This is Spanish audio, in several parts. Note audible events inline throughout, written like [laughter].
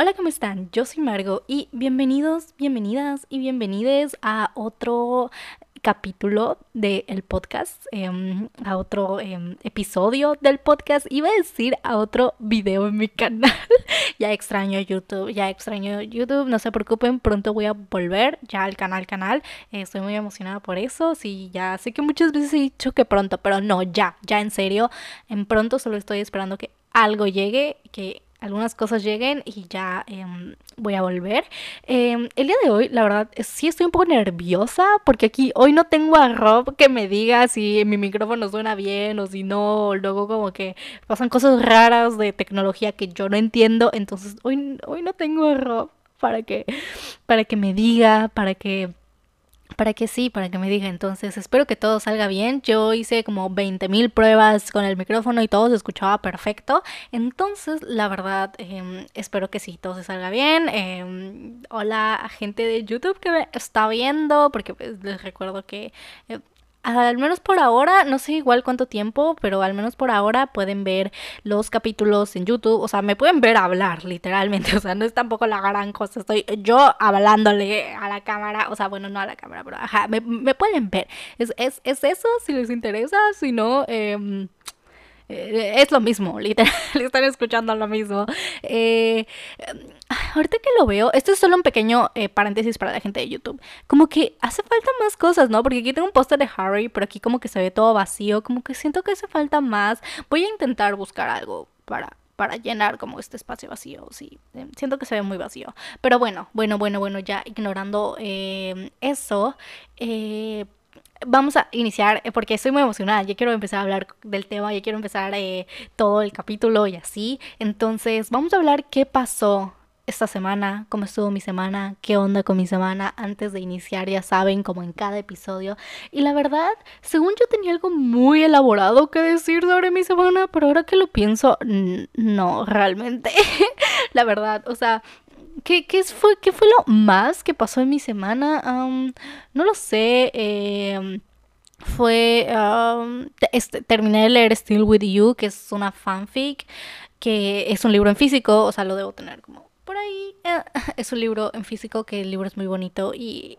Hola, ¿cómo están? Yo soy Margo y bienvenidos, bienvenidas y bienvenides a otro capítulo del podcast, em, a otro em, episodio del podcast. Iba a decir a otro video en mi [laughs] canal. ya extraño YouTube, ya extraño YouTube. No se preocupen, pronto voy a volver ya al canal, canal. estoy muy emocionada por eso. Sí, ya sé que muchas veces he dicho que pronto, pero no, ya, ya en serio. En pronto solo estoy esperando que algo llegue, que algunas cosas lleguen y ya em, voy a volver. Em, el día de hoy, la verdad, sí estoy un poco nerviosa porque aquí hoy no tengo a Rob que me diga si mi micrófono suena bien o si no. Luego como que pasan cosas raras de tecnología que yo no entiendo. Entonces hoy, hoy no tengo a Rob para que, para que me diga, para que para que sí, para que me diga. Entonces, espero que todo salga bien. Yo hice como 20.000 pruebas con el micrófono y todo se escuchaba perfecto. Entonces, la verdad, em, espero que sí, todo se salga bien. Em, hola a gente de YouTube que me está viendo, porque pues, les recuerdo que eh, al menos por ahora, no sé igual cuánto tiempo, pero al menos por ahora pueden ver los capítulos en YouTube. O sea, me pueden ver hablar, literalmente. [laughs] O sea, no es tampoco la gran cosa. Estoy yo hablándole a la cámara. O sea, bueno, no a la cámara, pero ajá, me, pueden ver. Es, es, es, eso, si les interesa. Si no, eh, eh, es lo mismo, [laughs] literal, están escuchando lo mismo. Eh, ahorita que lo veo, esto es solo un pequeño eh, paréntesis para la gente de YouTube. Como que hace falta más cosas, ¿no? Porque aquí tengo un póster de Harry, pero aquí como que se ve todo vacío, como que siento que hace falta más. Voy a intentar buscar algo para para llenar como este espacio vacío, sí, siento que se ve muy vacío. Pero bueno, bueno, bueno, bueno, ya ignorando eso, eh, vamos a iniciar eh, porque estoy muy emocionada. Ya quiero empezar a hablar del tema, ya quiero empezar eh, todo el capítulo y así. Entonces, vamos a hablar qué pasó esta semana, cómo estuvo mi semana, qué onda con mi semana antes de iniciar, ya saben, como en cada episodio. Y la verdad, según yo tenía algo muy elaborado que decir sobre mi semana, pero ahora que lo pienso, no, realmente. [laughs] la verdad, o sea, ¿Qué, fue, ¿Qué fue lo más que pasó en mi semana? no lo sé. Em, fue. este, terminé de leer Still With You, que es una fanfic, que es un libro en físico, o sea, lo debo tener como por ahí. Eh, [laughs] es un libro en físico, que el libro es muy bonito y.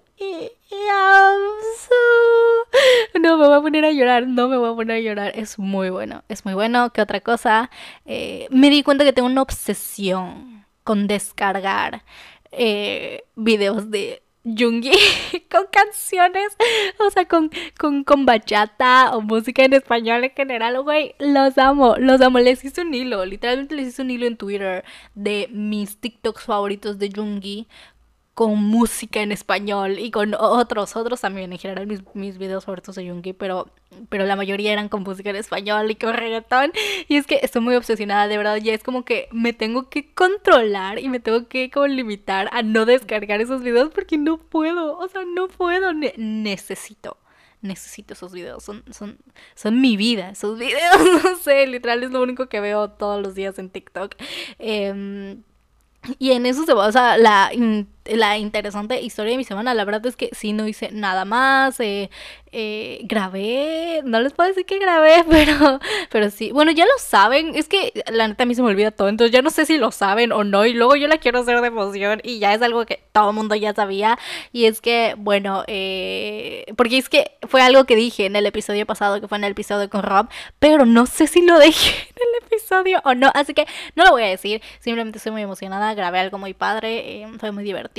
no me voy a poner a llorar, no me voy a poner a llorar. Es muy bueno, es muy bueno. ¿Qué otra cosa? Eh, me di cuenta que tengo una obsesión con descargar eh, videos de Jungi [laughs] con canciones, o sea, con, con, con bachata o música en español en general, güey, los amo, los amo, les hice un hilo, literalmente les hice un hilo en Twitter de mis TikToks favoritos de Jungi con música en español y con otros, otros también, en general mis, mis videos favoritos de Yungi, pero, pero la mayoría eran con música en español y con reggaetón. Y es que estoy muy obsesionada, de verdad, ya es como que me tengo que controlar y me tengo que como limitar a no descargar esos videos porque no puedo, o sea, no puedo, necesito necesito esos videos, son, son, son mi vida, esos videos, [laughs] no sé, literal es lo único que veo todos los días en TikTok. Em, y en eso se basa la, la interesante historia de mi semana. La verdad es que sí, no hice nada más. Eh, eh, grabé, no les puedo decir que grabé, [laughs] pero, pero sí. Bueno, ya lo saben. Es que la neta a mí se me olvida todo. Entonces ya no sé si lo saben o no. Y luego yo la quiero hacer de emoción. Y ya es algo que todo el mundo ya sabía. Y es que, bueno, eh, porque es que fue algo que dije en el episodio pasado, que fue en el episodio con Rob. Pero no sé si lo [laughs] dije en el episodio o no. Así que no lo voy a decir. Simplemente estoy muy emocionada. Grabé algo muy padre. fue muy divertido.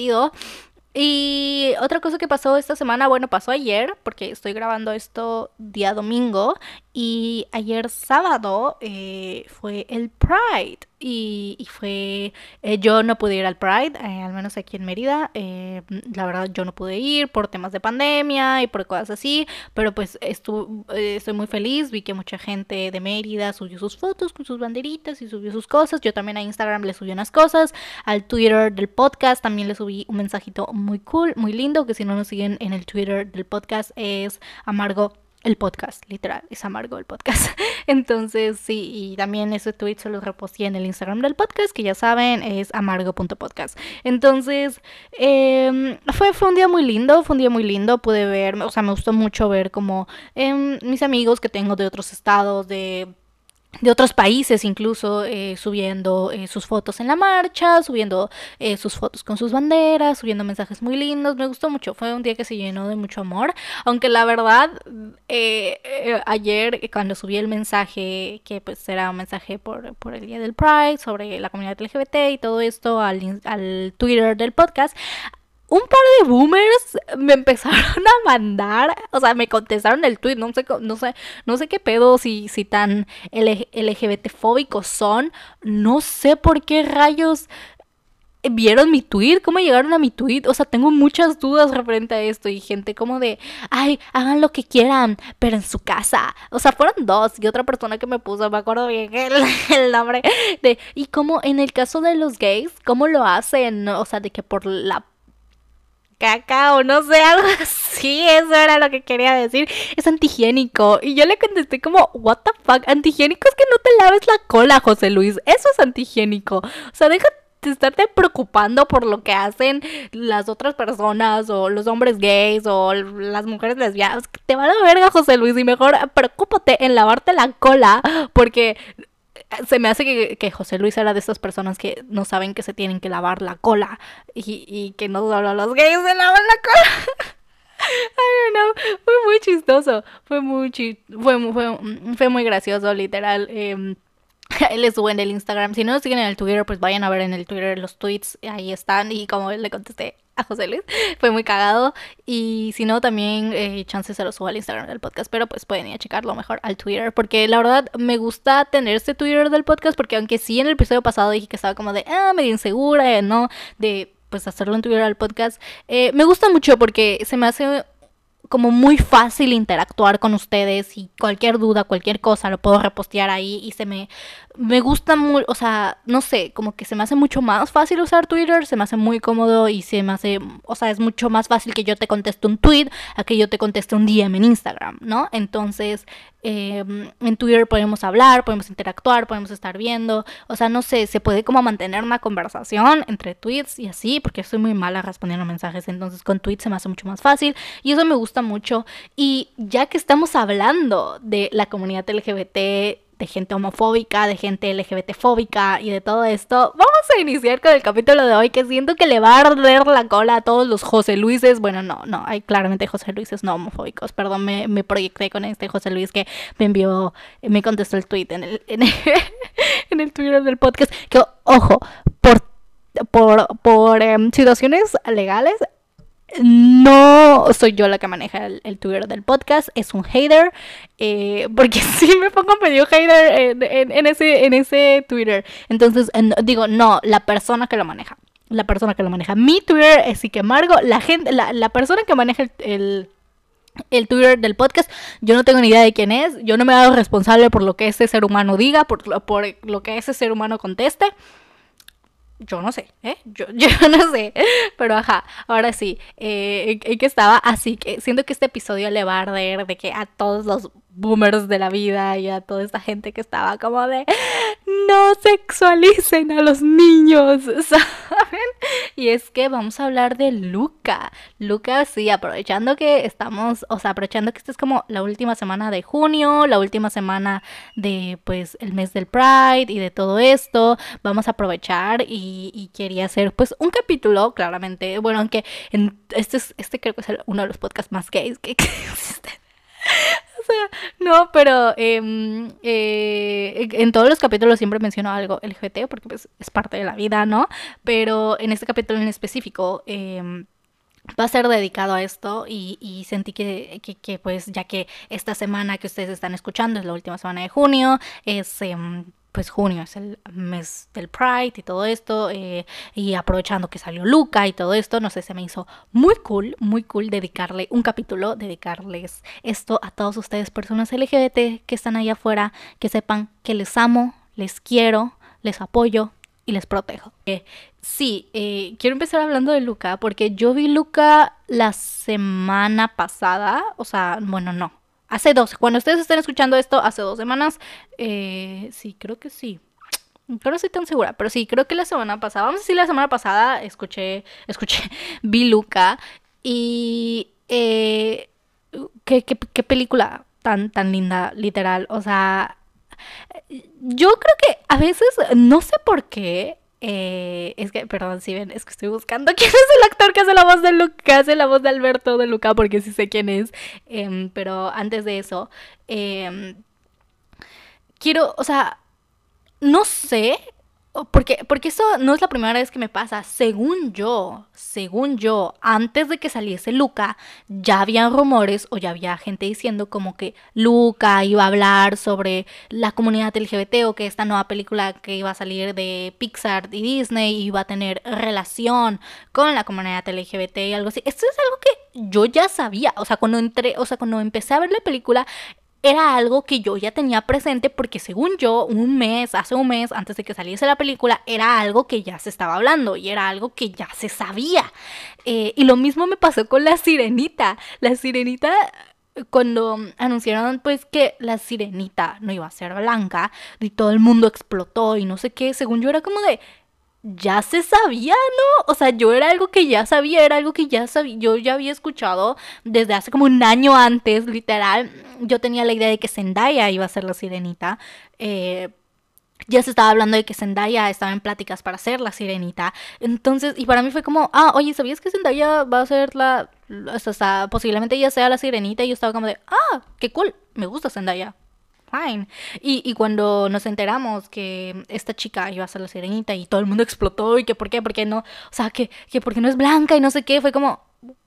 Y otra cosa que pasó esta semana, bueno, pasó ayer, porque estoy grabando esto día domingo, y ayer sábado eh, fue el Pride. Y, fue. Eh, yo no pude ir al Pride, eh, al menos aquí en Mérida. la verdad, yo no pude ir por temas de pandemia y por cosas así. Pero pues estuve, estoy muy feliz. Vi que mucha gente de Mérida subió sus fotos con sus banderitas y subió sus cosas. Yo también a Instagram le subí unas cosas. Al Twitter del podcast también le subí un mensajito muy cool, muy lindo. Que si no nos siguen en el Twitter del podcast es amargo el podcast, literal, es amargo el podcast. [laughs] Entonces, sí, y también ese tweet se lo reposté en el Instagram del podcast, que ya saben, es amargo.podcast. Entonces, em, fue, fue un día muy lindo, fue un día muy lindo, pude ver, o sea, me gustó mucho ver como em, mis amigos que tengo de otros estados, de de otros países incluso eh, subiendo eh, sus fotos en la marcha, subiendo eh, sus fotos con sus banderas, subiendo mensajes muy lindos. Me gustó mucho, fue un día que se llenó de mucho amor. Aunque la verdad, ayer cuando subí el mensaje, que pues era un mensaje por, por, el Día del Pride, sobre la comunidad LGBT y todo esto al, al Twitter del podcast, un par de boomers me empezaron [laughs] a mandar, o sea, me contestaron el tweet, no sé, no sé, no sé qué pedo, si, si tan LGBT fóbicos son, no sé por qué rayos vieron mi tweet, cómo llegaron a mi tweet, o sea, tengo muchas dudas referente a esto y gente como de, ay, hagan lo que quieran, pero en su casa, o sea, fueron dos y otra persona que me puso, me acuerdo bien [laughs] el, el nombre de, y como en el caso de los gays, cómo lo hacen, o sea, de que por la caca o no sé, [laughs] algo así, eso era lo que quería decir, es antihigiénico. Y yo le contesté como, what the fuck, antihigiénico es que no te laves la cola, José Luis, eso es antihigiénico. O sea, déjate de estarte preocupando por lo que hacen las otras personas o los hombres gays o las mujeres lesbianas. Te va a la verga, José Luis, y mejor preocúpate en lavarte la cola porque se me hace que, José Luis era de esas personas que no saben que se tienen que lavar la cola y, que no solo los gays se lavan la cola. [laughs] I don't know. Fue muy chistoso. Fue muy, fue, fue, fue muy gracioso, literal. Eh, les subo en el Instagram. Si no lo siguen en el Twitter, pues vayan a ver en el Twitter los tweets. Ahí están. Y como le contesté a [laughs] José Luis. Fue muy cagado. Y si no, también eh, chances se lo subo al Instagram del podcast. Pero pues pueden ir a checarlo mejor al Twitter. Porque la verdad me gusta tener este Twitter del podcast. Porque aunque sí en el episodio pasado dije que estaba como de, ah, medio insegura, ¿no? De pues hacerlo en Twitter al podcast. Eh, me gusta mucho porque se me hace como muy fácil interactuar con ustedes y cualquier duda, cualquier cosa lo puedo repostear ahí y se me me gusta muy, o sea, no sé, como que se me hace mucho más fácil usar Twitter, se me hace muy cómodo y se me hace, o sea, es mucho más fácil que yo te conteste un tweet a que yo te conteste un DM en Instagram, ¿no? Entonces, em, en Twitter podemos hablar, podemos interactuar, podemos estar viendo, o sea, no sé, se puede como mantener una conversación entre tweets y así, porque soy muy mala respondiendo mensajes, entonces con tweets se me hace mucho más fácil y eso me gusta mucho. Y ya que estamos hablando de la comunidad LGBT, de gente homofóbica, de gente LGBT fóbica y de todo esto, vamos a iniciar con el capítulo de hoy que siento que le va a arder la cola a todos los José Luises. Bueno, no, no, hay claramente José Luises no homofóbicos. Perdón, me, me proyecté con este José Luis que me envió, me contestó el tweet en el, en el, [laughs] Twitter del podcast. Que, ojo, por, por, por em, situaciones legales, no soy yo la que maneja el, Twitter del podcast, es un hater, eh, porque [laughs] sí me pongo medio hater en, ese, en ese Twitter. Entonces, digo, no, la persona que lo maneja. La persona que lo maneja. Mi Twitter es que Margo, la gente, la, persona que maneja el, el Twitter del podcast, yo no tengo ni idea de quién es, yo no me hago responsable por lo que ese ser humano diga, por, por lo que ese ser humano conteste yo no sé, ¿eh? Yo, [laughs] yo no sé. Pero ajá, ahora sí, eh, en, que estaba así que siento que este episodio le va a arder de que a todos los boomers de la vida y a toda esta gente que estaba como de no sexualicen a los niños. [laughs] Y es que vamos a hablar de Luca. Luca, sí, aprovechando que estamos, o sea, aprovechando que esta es como la última semana de junio, la última semana de pues el mes del Pride y de todo esto, vamos a aprovechar y, quería hacer pues un capítulo, claramente, bueno, aunque en, este, es, este creo que es uno de los podcasts más gays que [laughs] existen. [laughs] O sea, no, pero em, eh, en todos los capítulos siempre menciono algo LGBT porque pues, es parte de la vida, ¿no? Pero en este capítulo en específico em, va a ser dedicado a esto y, sentí que, que, pues ya que esta semana que ustedes están escuchando es la última semana de junio, es em, pues junio es el mes del Pride y todo esto, eh, y aprovechando que salió Luca y todo esto, no sé, se me hizo muy cool, muy cool dedicarle un capítulo, dedicarles esto a todos ustedes, personas LGBT que están allá afuera, que sepan que les amo, les quiero, les apoyo y les protejo. Eh, sí, eh, quiero empezar hablando de Luca, porque yo vi Luca la semana pasada, o sea, bueno, no, Hace dos, cuando ustedes estén escuchando esto, hace dos semanas, eh, sí, creo que sí. No estoy tan segura, pero sí, creo que la semana pasada, vamos a decir la semana pasada, escuché, escuché, [laughs] vi Luca y eh, ¿qué, qué, película tan, tan linda, literal. O sea, yo creo que a veces, no sé por qué, eh, es que, perdón, si ven, es que estoy buscando [laughs] quién es el actor que hace la voz de Luca, hace la voz de Alberto de Luca, porque sí sé quién es. Em, pero antes de eso, em, quiero, o sea, no sé porque, porque eso no es la primera vez que me pasa. Según yo, según yo, antes de que saliese Luca, ya había rumores o ya había gente diciendo como que Luca iba a hablar sobre la comunidad LGBT o que esta nueva película que iba a salir de Pixar y Disney iba a tener relación con la comunidad LGBT y algo así. Esto es algo que yo ya sabía. O sea, cuando entré, o sea, cuando empecé a ver la película, era algo que yo ya tenía presente porque según yo, un mes, hace un mes, antes de que saliese la película, era algo que ya se estaba hablando y era algo que ya se sabía. Eh, y lo mismo me pasó con la sirenita. La sirenita cuando anunciaron pues que la sirenita no iba a ser blanca y todo el mundo explotó y no sé qué, según yo era como de ya se sabía, ¿no? O sea, yo era algo que ya sabía, era algo que ya sabía, yo ya había escuchado desde hace como un año antes, literal. Yo tenía la idea de que Zendaya iba a ser la sirenita. Eh, ya se estaba hablando de que Zendaya estaba en pláticas para ser la sirenita. Entonces, y para mí fue como, ah, oye, ¿sabías que Zendaya va a ser la... O sea, posiblemente ella sea la sirenita? Y yo estaba como de, ah, qué cool, me gusta Zendaya Y, y, cuando nos enteramos que esta chica iba a ser la sirenita y todo el mundo explotó y que por qué, por qué no, o sea, que, que porque no es blanca y no sé qué, fue como,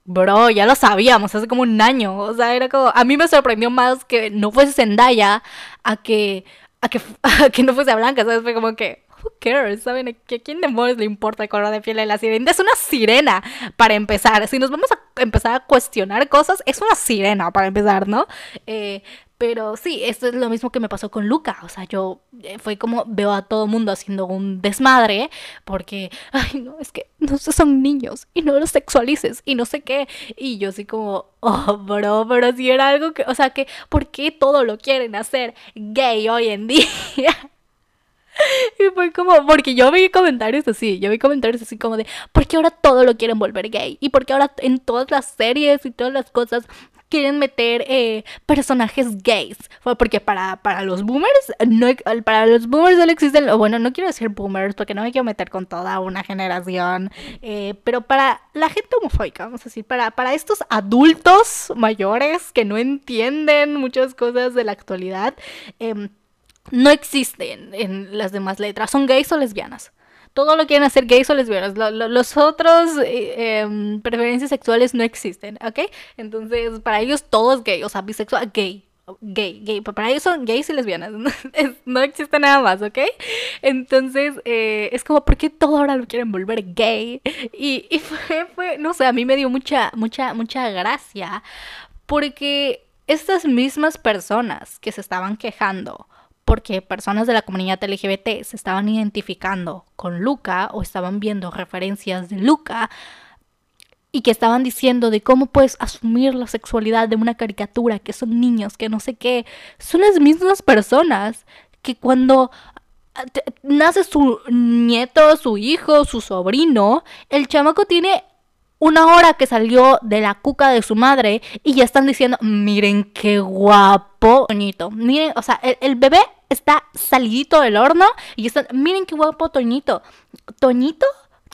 bro, ya lo sabíamos hace como un año. O sea, era como, a mí me sorprendió más que no fuese Zendaya a que, a que, [laughs] a que no fuese blanca, ¿sabes? Fue como que, who cares? ¿Saben? ¿A quién demonios le importa el color de piel de la sirena? Es una sirena, para empezar. Si nos vamos a empezar a cuestionar cosas, es una sirena, para empezar, ¿no? Eh, pero sí, esto es lo mismo que me pasó con Luca. O sea, yo eh, fue como veo a todo mundo haciendo un desmadre porque, ay, no, es que no son niños y no los sexualices y no sé qué. Y yo así como, oh, bro, pero si era algo que, o sea, que, ¿por qué todo lo quieren hacer gay hoy en [laughs] día? Y fue como, porque yo vi comentarios así, yo vi comentarios así como de, ¿por qué ahora todo lo quieren volver gay? Y por qué ahora en todas las series y todas las cosas quieren meter eh, personajes gays. Porque para, para los boomers, no, para los boomers no existen, bueno, no quiero decir boomers porque no me quiero meter con toda una generación, eh, pero para la gente homofóbica, vamos a decir, para, para estos adultos mayores que no entienden muchas cosas de la actualidad, em, no existen en las demás letras, son gays o lesbianas todo lo quieren hacer gays o lesbianas. los otros eh, em, preferencias sexuales no existen, ¿ok? Entonces, para ellos todo es gay, o sea, bisexual, gay. Gay, gay, para ellos son gays y lesbianas, [laughs] no, existe nada más, ¿ok? Entonces, eh, es como, ¿por qué todo ahora lo quieren volver gay? Y, y [laughs] fue, fue, no sé, a mí me dio mucha, mucha, mucha gracia, porque estas mismas personas que se estaban quejando porque personas de la comunidad LGBT se estaban identificando con Luca o estaban viendo referencias de Luca y que estaban diciendo de cómo puedes asumir la sexualidad de una caricatura, que son niños, que no sé qué, son las mismas personas que cuando ah, nace su nieto, su hijo, su sobrino, el chamaco tiene una hora que salió de la cuca de su madre y ya están diciendo, miren qué guapo, Toñito. Miren, o sea, el, bebé está salidito del horno y están, miren qué guapo Toñito. Toñito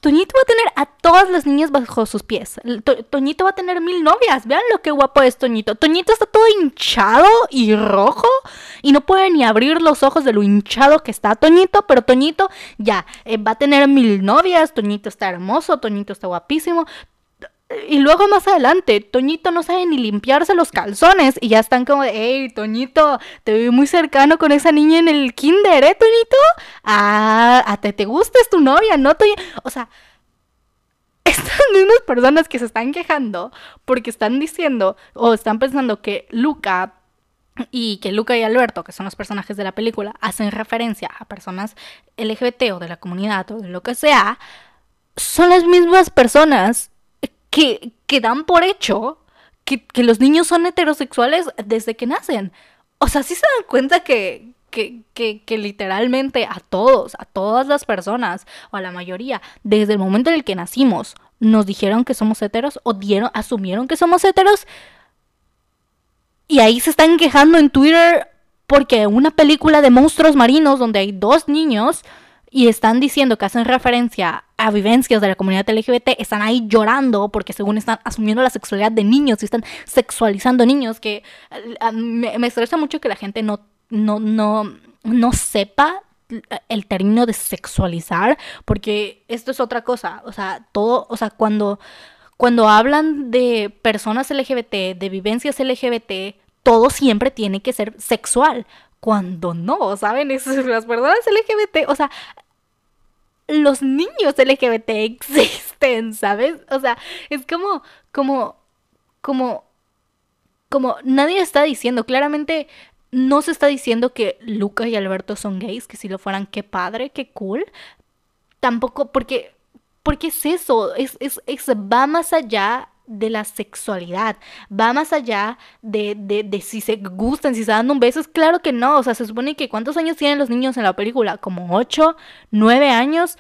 Toñito va a tener a todas las niñas bajo sus pies. Toñito va a tener mil novias. Vean lo que guapo es Toñito. Toñito está todo hinchado y rojo y no puede ni abrir los ojos de lo hinchado que está Toñito, pero Toñito ya eh, va a tener mil novias. Toñito está hermoso, Toñito está guapísimo. Y luego más adelante, Toñito no sabe ni limpiarse los calzones y ya están como de, hey, Toñito, te vi muy cercano con esa niña en el kinder, ¿eh, Toñito? Ah, a te, te gusta, es tu novia, ¿no, Toñito? O sea, [laughs] estas mismas personas que se están quejando porque están diciendo o están pensando que Luca y que Luca y Alberto, que son los personajes de la película, hacen referencia a personas LGBT o de la comunidad o de lo que sea, son las mismas personas que, dan por hecho que, los niños son heterosexuales desde que nacen. O sea, sí se dan cuenta que, literalmente a todos, a todas las personas, o a la mayoría, desde el momento en el que nacimos, nos dijeron que somos heteros o dieron, asumieron que somos heteros. Y ahí se están quejando en Twitter porque una película de monstruos marinos donde hay dos niños y están diciendo que hacen referencia a vivencias de la comunidad LGBT, están ahí llorando porque según están asumiendo la sexualidad de niños y están sexualizando niños, que eh, me, me estresa mucho que la gente no, no, no, no sepa el término de sexualizar, porque esto es otra cosa, o sea, todo, o sea, cuando, cuando hablan de personas LGBT, de vivencias LGBT, todo siempre tiene que ser sexual, cuando no, ¿saben? Es, [laughs] las personas LGBT, o sea, los niños LGBT existen, ¿sabes? O sea, es como, como, como, como nadie está diciendo, claramente no se está diciendo que Luca y Alberto son gays, que si lo fueran, qué padre, qué cool. Tampoco, porque, porque es eso, es, es, es, va más allá de la sexualidad, va más allá de, de, de, si se gustan, si se dan un beso, es claro que no, o sea, se supone que cuántos años tienen los niños en la película, como 8, 9 años,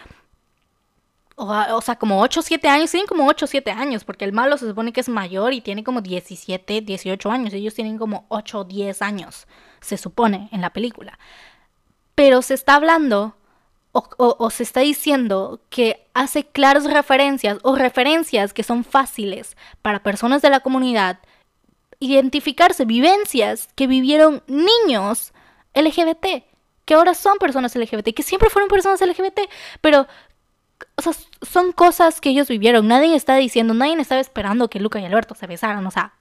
o, sea, como 8 o 7 años, tienen como 8 o 7 años, porque el malo se supone que es mayor y tiene como 17, 18 años, ellos tienen como 8 o 10 años, se supone, en la película. Pero se está hablando o, se está diciendo que hace claras referencias o referencias que son fáciles para personas de la comunidad identificarse, vivencias que vivieron niños LGBT, que ahora son personas LGBT, que siempre fueron personas LGBT, pero o sea, son cosas que ellos vivieron. Nadie está diciendo, nadie estaba esperando que Luca y Alberto se besaran. O sea,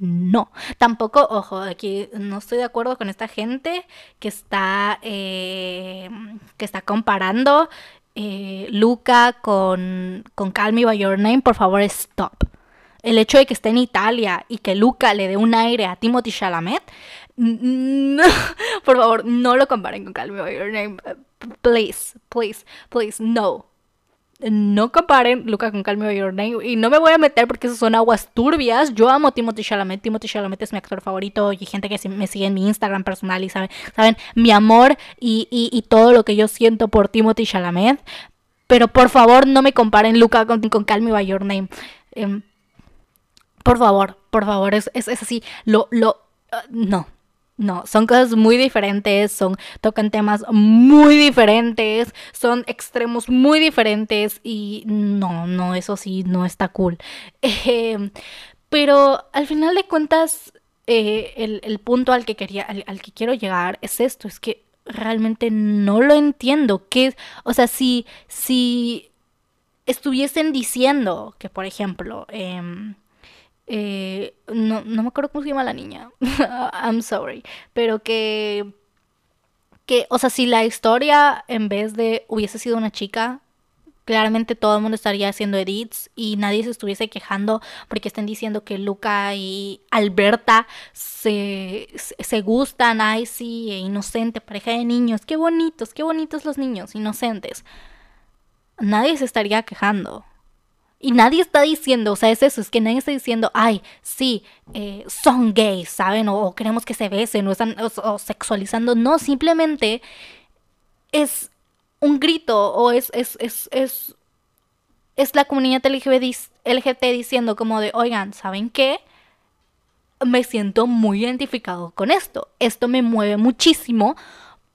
no. Tampoco, ojo, aquí no estoy de acuerdo con esta gente que está, eh, que está comparando eh, Luca con, con Call Me By Your Name. Por favor, stop. El hecho de que esté en Italia y que Luca le dé un aire a Timothy Chalamet, no, [laughs] por favor, no lo comparen con Call Me By Your Name. Please, please, please, no no comparen Luca con Calm Your Name. Y no me voy a meter porque esas son aguas turbias. Yo amo Timothy Chalamet. Timothy Chalamet es mi actor favorito. Y gente que me sigue en mi Instagram personal y saben, saben mi amor y, y, todo lo que yo siento por Timothy Chalamet. Pero por favor, no me comparen Luca con, con Call Me By Your Name. Em, por favor, por favor, es, es, es así. Lo, lo, uh, no, no, son cosas muy diferentes, son tocan temas muy diferentes, son extremos muy diferentes y no, no, eso sí, no está cool. [laughs] Em, pero al final de cuentas, eh, el, punto al que quería, al, que quiero llegar es esto, es que realmente no lo entiendo. Que, o sea, si, si estuviesen diciendo que, por ejemplo, eh, eh, no, no me acuerdo cómo se llama la niña. [laughs] I'm sorry. Pero que. Que, o sea, si la historia en vez de hubiese sido una chica, claramente todo el mundo estaría haciendo edits y nadie se estuviese quejando porque estén diciendo que Luca y Alberta se, se gustan, ay sí, e inocente, pareja de niños, qué bonitos, qué bonitos los niños, inocentes. Nadie se estaría quejando. Y nadie está diciendo, o sea, es eso, es que nadie está diciendo, ay, sí, eh, son gays, ¿saben? O, queremos que se besen, o están o, sexualizando. No, simplemente es un grito, o es, es, es, es, es la comunidad LGBT, LGBT diciendo como de, oigan, ¿saben qué? Me siento muy identificado con esto. Esto me mueve muchísimo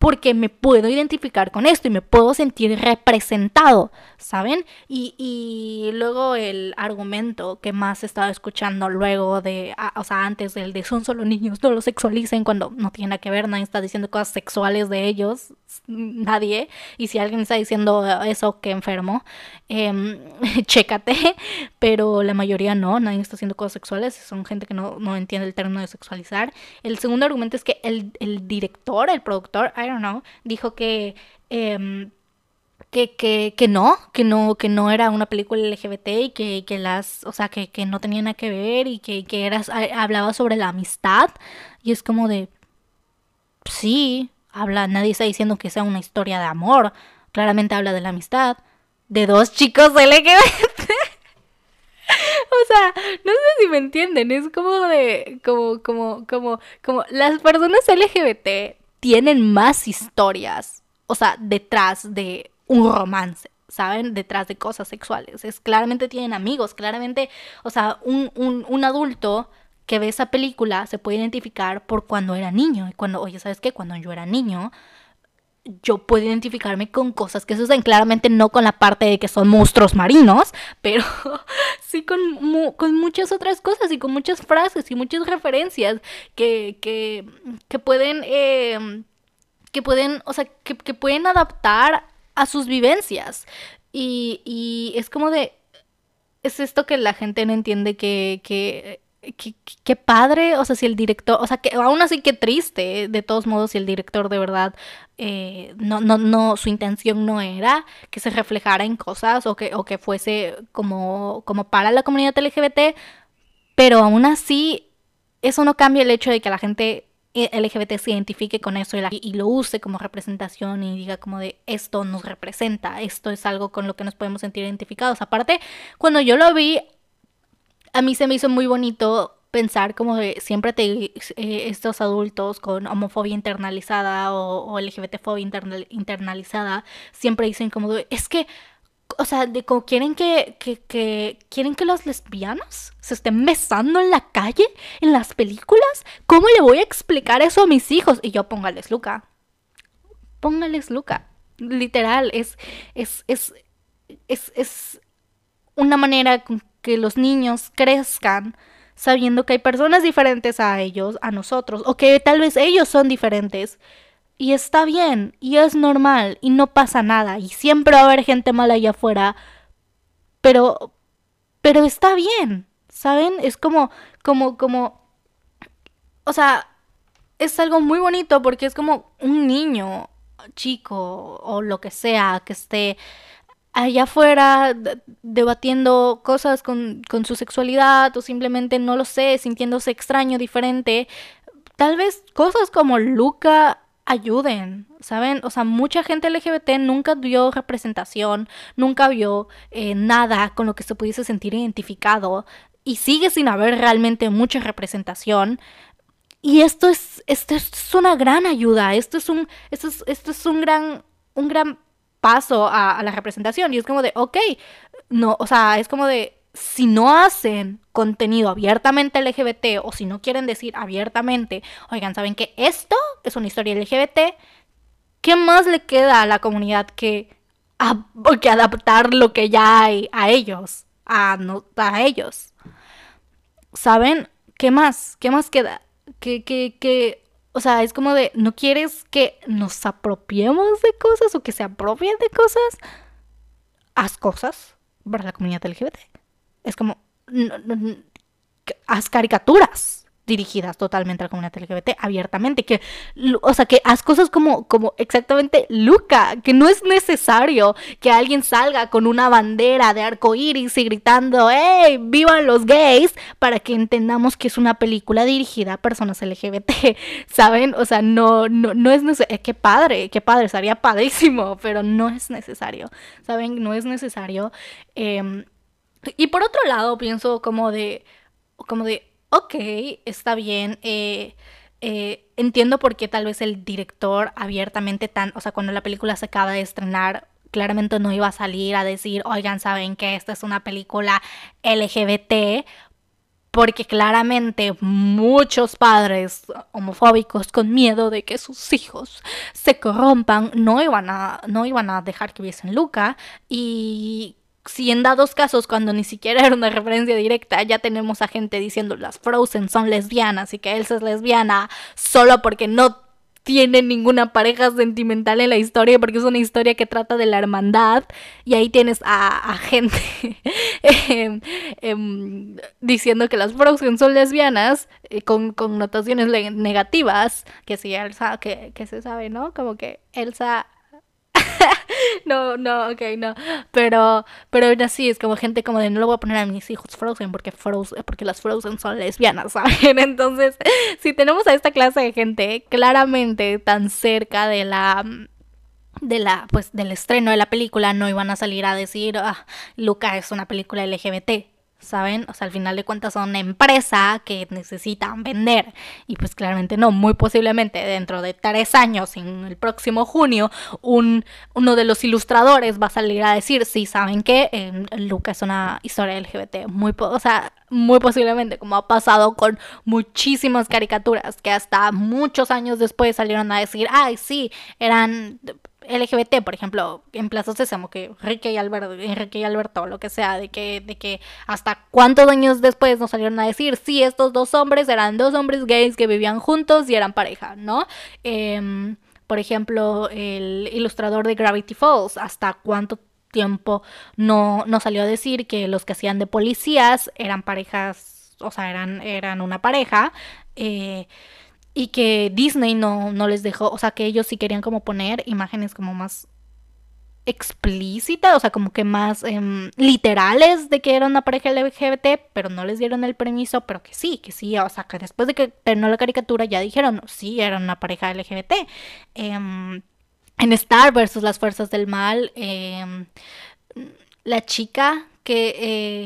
porque me puedo identificar con esto y me puedo sentir representado, ¿saben? Y, luego el argumento que más estaba escuchando luego de, o sea, antes del de son solo niños, no los sexualicen cuando no tiene nada que ver, nadie está diciendo cosas sexuales de ellos, nadie, y si alguien está diciendo eso, que enfermo, eh, [laughs] chécate, pero la mayoría no, nadie está haciendo cosas sexuales, son gente que no, no entiende el término de sexualizar. El segundo argumento es que el, el director, el productor, Dijo que... Eh, que, que, que, no, que no, que no era una película LGBT y que, que las, o sea, que, que, no tenía nada que ver y que, que era, hablaba sobre la amistad. Y es como de, sí, habla, nadie está diciendo que sea una historia de amor. Claramente habla de la amistad de dos chicos LGBT. [laughs] o sea, no sé si me entienden, es como de, como, como, como, como, las personas LGBT tienen más historias, o sea, detrás de un romance. ¿Saben? Detrás de cosas sexuales. Es claramente tienen amigos, claramente, o sea, un, un, un adulto que ve esa película se puede identificar por cuando era niño. Y cuando, oye, ¿sabes qué? Cuando yo era niño, yo puedo identificarme con cosas que suceden, claramente no con la parte de que son monstruos marinos, [laughs] pero sí con, con muchas otras cosas y con muchas frases y muchas referencias que, que, que pueden, eh, que pueden, o sea, que, que, pueden adaptar a sus vivencias. Y, y es como de, es esto que la gente no entiende que, que Qué, padre, o sea, si el director, o sea, que aún así que triste, de todos modos, si el director de verdad, eh, no, no, no, su intención no era que se reflejara en cosas o que, o que fuese como, como para la comunidad LGBT, pero aún así, eso no cambia el hecho de que la gente eh, LGBT se identifique con eso y, y, lo use como representación y diga como de esto nos representa, esto es algo con lo que nos podemos sentir identificados. Aparte, cuando yo lo vi, a mí se me hizo muy bonito pensar como siempre te, eh, estos adultos con homofobia internalizada o, o LGBTfobia internalizada siempre dicen como es que o sea, de como quieren que, que, que, quieren que los lesbianos se estén besando en la calle, en las películas. ¿Cómo le voy a explicar eso a mis hijos? Y yo póngales Luca. Póngales Luca. Literal, es, es, es, es, es una manera que los niños crezcan sabiendo que hay personas diferentes a ellos, a nosotros, o que tal vez ellos son diferentes. Y está bien, y es normal, y no pasa nada, y siempre va a haber gente mala allá afuera, pero, pero está bien, ¿saben? Es como, como, como, o sea, es algo muy bonito porque es como un niño chico o lo que sea que esté allá afuera debatiendo cosas con, con, su sexualidad o simplemente no lo sé, sintiéndose extraño, diferente. Tal vez cosas como Luca ayuden, ¿saben? O sea, mucha gente LGBT nunca vio representación, nunca vio eh, nada con lo que se pudiese sentir identificado y sigue sin haber realmente mucha representación. Y esto es, esto es una gran ayuda, esto es un, esto es, esto es un gran, un gran paso a, la representación. Y es como de, ok, no, o sea, es como de, si no hacen contenido abiertamente LGBT o si no quieren decir abiertamente, oigan, ¿saben que esto es una historia LGBT? ¿Qué más le queda a la comunidad que, que adaptar lo que ya hay a ellos? A, no, a ellos. ¿Saben? ¿Qué más? ¿Qué más queda? Que, que, que o sea, es como de, ¿no quieres que nos apropiemos de cosas o que se apropien de cosas? Haz cosas para la comunidad LGBT. Es como, haz caricaturas dirigidas totalmente a la comunidad LGBT, abiertamente, que, o sea, que haz cosas como, como exactamente Luca, que no es necesario que alguien salga con una bandera de arco iris y gritando, ¡Hey! ¡Vivan los gays! para que entendamos que es una película dirigida a personas LGBT, [laughs] ¿saben? O sea, no, no, no es necesario, eh, qué padre, qué padre, estaría padrísimo, [laughs] pero no es necesario, ¿saben? No es necesario. Em, y por otro lado, pienso como de, como de, ok, está bien. Eh, eh, entiendo por qué tal vez el director abiertamente tan, o sea, cuando la película se acaba de estrenar, claramente no iba a salir a decir, oigan, saben que esta es una película LGBT, porque claramente muchos padres homofóbicos con miedo de que sus hijos se corrompan no iban a, no iban a dejar que hubiesen Luca y si en dados casos, cuando ni siquiera era una referencia directa, ya tenemos a gente diciendo las Frozen son lesbianas y que Elsa es lesbiana solo porque no tiene ninguna pareja sentimental en la historia porque es una historia que trata de la hermandad y ahí tienes a, gente [laughs] em, em, diciendo que las Frozen son lesbianas eh, con connotaciones negativas que si Elsa que, que se sabe no como que Elsa [laughs] no, no, ok, no. Pero, pero aún así es como gente como de no lo voy a poner a mis hijos Frozen porque Frozen, porque las Frozen son lesbianas, [laughs] ¿saben? Entonces, si tenemos a esta clase de gente claramente tan cerca de la de la pues del estreno de la película no iban a salir a decir ah, Luca es una película LGBT ¿saben? O sea, al final de cuentas son una empresa que necesitan vender. Y pues claramente no, muy posiblemente dentro de tres años, en el próximo junio, un, uno de los ilustradores va a salir a decir, sí, ¿saben qué? Eh, Luca es una historia LGBT. Muy, o sea, muy posiblemente, como ha pasado con muchísimas caricaturas que hasta muchos años después salieron a decir, ay, sí, eran LGBT, por ejemplo, en Plaza Sésamo, que Enrique y Alberto, Enrique y Alberto, lo que sea, de que, de que hasta cuántos años después nos salieron a decir, sí, estos dos hombres eran dos hombres gays que vivían juntos y eran pareja, ¿no? Em, por ejemplo, el ilustrador de Gravity Falls, hasta cuánto tiempo no, no salió a decir que los que hacían de policías eran parejas, o sea, eran, eran una pareja. Eh, y que Disney no, no les dejó, o sea, que ellos sí querían como poner imágenes como más explícitas, o sea, como que más em, literales de que era una pareja LGBT, pero no les dieron el permiso, pero que sí, que sí, o sea, que después de que terminó la caricatura ya dijeron, sí, era una pareja LGBT. Em, en Star versus las fuerzas del mal, em, la chica que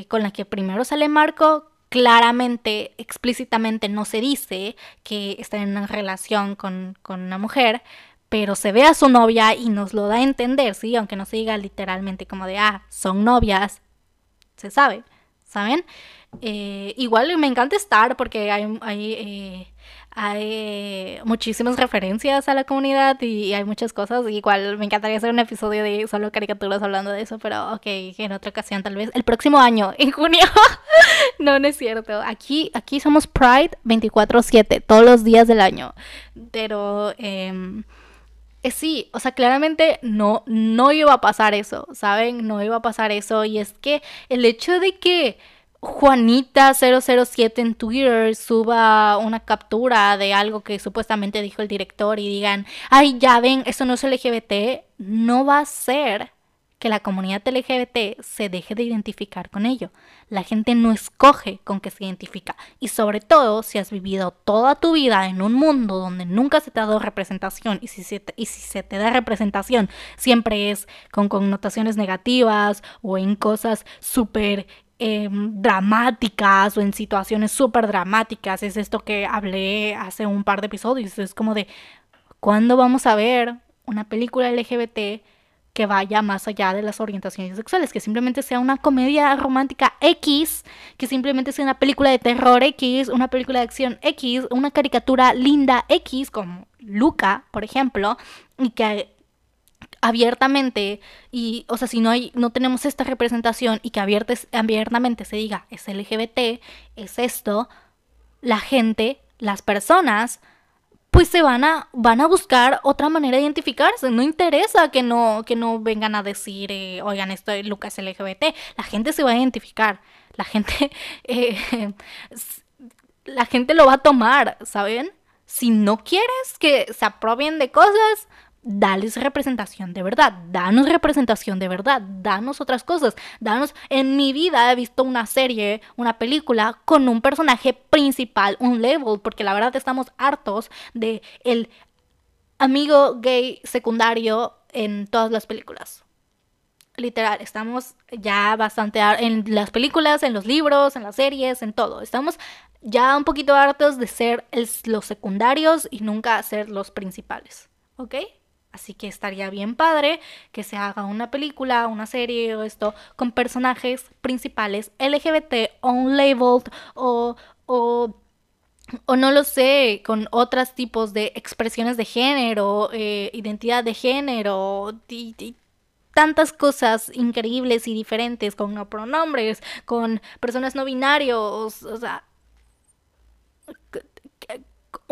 eh, con la que primero sale Marco claramente, explícitamente no se dice que está en una relación con, una mujer, pero se ve a su novia y nos lo da a entender, ¿sí? Aunque no se diga literalmente como de, ah, son novias, se sabe, ¿saben? Eh, igual me encanta estar porque hay, hay eh, hay muchísimas referencias a la comunidad y hay muchas cosas. Igual me encantaría hacer un episodio de solo caricaturas hablando de eso, pero ok, en otra ocasión tal vez. El próximo año, [laughs] en junio. [laughs] no, no es cierto. Aquí, aquí somos Pride 24/7, todos los días del año. Pero... Eh, sí, o sea, claramente no, no iba a pasar eso, ¿saben? No iba a pasar eso. Y es que el hecho de que Juanita007 en Twitter suba una captura de algo que supuestamente dijo el director y digan, ay, ya ven, eso no es LGBT, no va a ser que la comunidad LGBT se deje de identificar con ello. La gente no escoge con qué se identifica. Y sobre todo si has vivido toda tu vida en un mundo donde nunca se te ha dado representación y si se te, y si se te da representación siempre es con connotaciones negativas o en cosas súper Em, dramáticas o en situaciones súper dramáticas. Es esto que hablé hace un par de episodios. Es como de, ¿cuándo vamos a ver una película LGBT que vaya más allá de las orientaciones sexuales? Que simplemente sea una comedia romántica X, que simplemente sea una película de terror X, una película de acción X, una caricatura linda X, como Luca, por ejemplo, y que abiertamente y o sea si no hay no tenemos esta representación y que abiertamente se diga es LGBT es esto la gente las personas pues se van a van a buscar otra manera de identificarse. No interesa que no que no vengan a decir eh, oigan esto es Lucas LGBT la gente se va a identificar. La gente [laughs] eh, la gente lo va a tomar saben si no quieres que se aprueben de cosas dales representación de verdad, danos representación de verdad, danos otras cosas, danos, en mi vida he visto una serie, una película con un personaje principal, un level, porque la verdad estamos hartos de el amigo gay secundario en todas las películas. Literal, estamos ya bastante en las películas, en los libros, en las series, en todo. Estamos ya un poquito hartos de ser los secundarios y nunca ser los principales. ¿Ok? Así que estaría bien padre que se haga una película, una serie o esto con personajes principales LGBT, unlabeled o, o, o no lo sé, con otros tipos de expresiones de género, eh, identidad de género, tantas cosas increíbles y diferentes con no pronombres, con personas no binarios, o sea,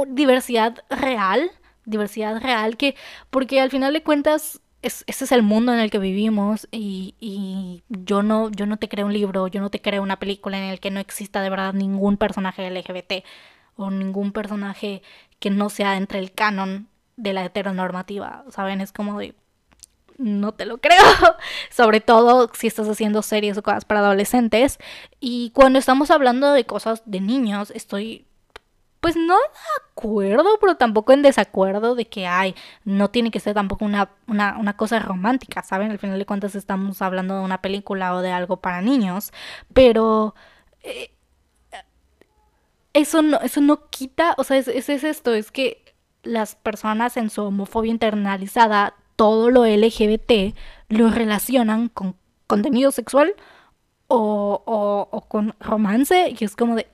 diversidad real diversidad real, que, porque al final de cuentas, es, ese es el mundo en el que vivimos y, y, yo, no, yo no te creo un libro, yo no te creo una película en el que no exista de verdad ningún personaje LGBT o ningún personaje que no sea entre el canon de la heteronormativa, ¿saben? Es como de... No te lo creo, [laughs] sobre todo si estás haciendo series o cosas para adolescentes. Y cuando estamos hablando de cosas de niños, estoy pues no de acuerdo, pero tampoco en desacuerdo de que hay, no tiene que ser tampoco una, una, cosa romántica, ¿saben? Al final de cuentas estamos hablando de una película o de algo para niños, pero eh, eso no, eso no quita, o sea, es, es, esto, es que las personas en su homofobia internalizada, todo lo LGBT lo relacionan con contenido sexual o, o con romance y es como de,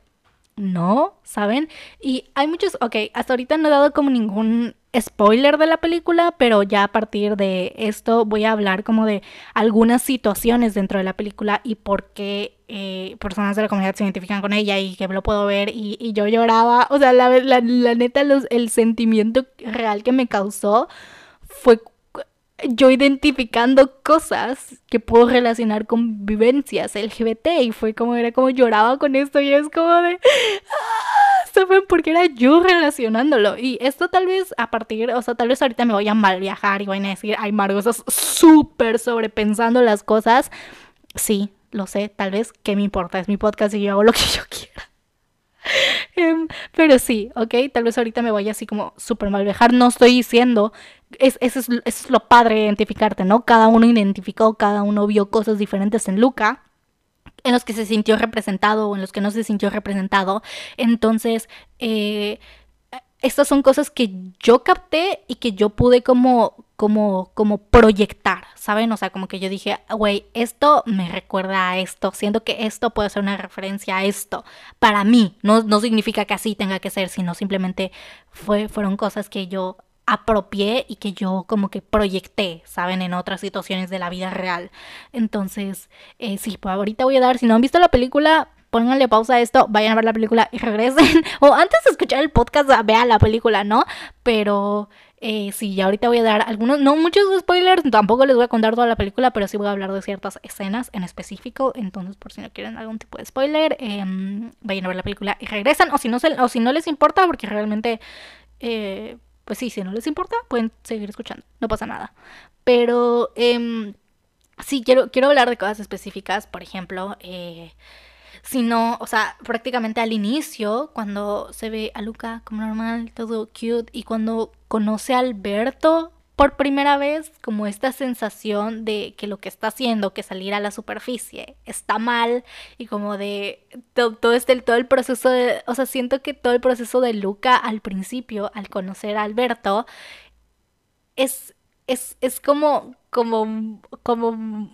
no, ¿saben? Y hay muchos, ok, hasta ahorita no he dado como ningún spoiler de la película, pero ya a partir de esto voy a hablar como de algunas situaciones dentro de la película y por qué eh, personas de la comunidad se identifican con ella y que lo puedo ver y, yo lloraba, o sea, la, la, la neta, los, el sentimiento real que me causó fue yo identificando cosas que puedo relacionar con vivencias LGBT y fue como era como lloraba con esto y es como de ¡Ah! ¿saben? Porque era yo relacionándolo y esto tal vez a partir, o sea, tal vez ahorita me voy a mal viajar y voy a decir, ay Margo, estás súper sobrepensando las cosas. Sí, lo sé, tal vez, ¿qué me importa? Es mi podcast y yo hago lo que yo quiera. [laughs] Em, pero sí, ok, tal vez ahorita me vaya así como súper mal viajar. No estoy diciendo, es, eso, es, es lo padre identificarte, ¿no? Cada uno identificó, cada uno vio cosas diferentes en Luca en los que se sintió representado o en los que no se sintió representado. Entonces, eh, estas son cosas que yo capté y que yo pude como, como, como proyectar, ¿saben? O sea, como que yo dije, güey, esto me recuerda a esto, siento que esto puede ser una referencia a esto. Para mí, no, no significa que así tenga que ser, sino simplemente fue, fueron cosas que yo apropié y que yo como que proyecté, ¿saben? En otras situaciones de la vida real. Entonces, eh, sí, pues ahorita voy a dar, si no han visto la película, pónganle pausa a esto, vayan a ver la película y regresen. [laughs] o antes de escuchar el podcast, vean la película, ¿no? Pero eh, sí, ahorita voy a dar algunos, no muchos spoilers, tampoco les voy a contar toda la película, pero sí voy a hablar de ciertas escenas en específico. Entonces, por si no quieren algún tipo de spoiler, em, vayan a ver la película y regresan. O si no, se, o si no les importa, porque realmente, eh, pues sí, si no les importa, pueden seguir escuchando, no pasa nada. Pero em, sí, quiero, quiero hablar de cosas específicas, por ejemplo, eh, sino, o sea, prácticamente al inicio, cuando se ve a Luca como normal, todo cute, y cuando conoce a Alberto por primera vez, como esta sensación de que lo que está haciendo, que salir a la superficie, está mal, y como de todo, este, todo el proceso de, o sea, siento que todo el proceso de Luca al principio, al conocer a Alberto, es, es, es como, como, como,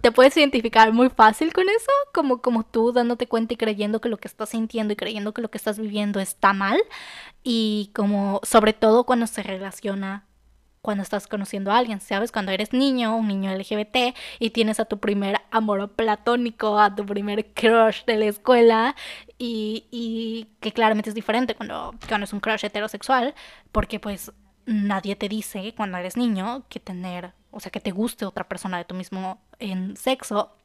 te puedes identificar muy fácil con eso, como, como tú dándote cuenta y creyendo que lo que estás sintiendo y creyendo que lo que estás viviendo está mal, y como, sobre todo cuando se relaciona cuando estás conociendo a alguien, ¿sabes? Cuando eres niño, un niño LGBT y tienes a tu primer amor platónico, a tu primer crush de la escuela y, que claramente es diferente cuando, cuando es un crush heterosexual, porque pues nadie te dice cuando eres niño que tener, o sea, que te guste otra persona de tu mismo sexo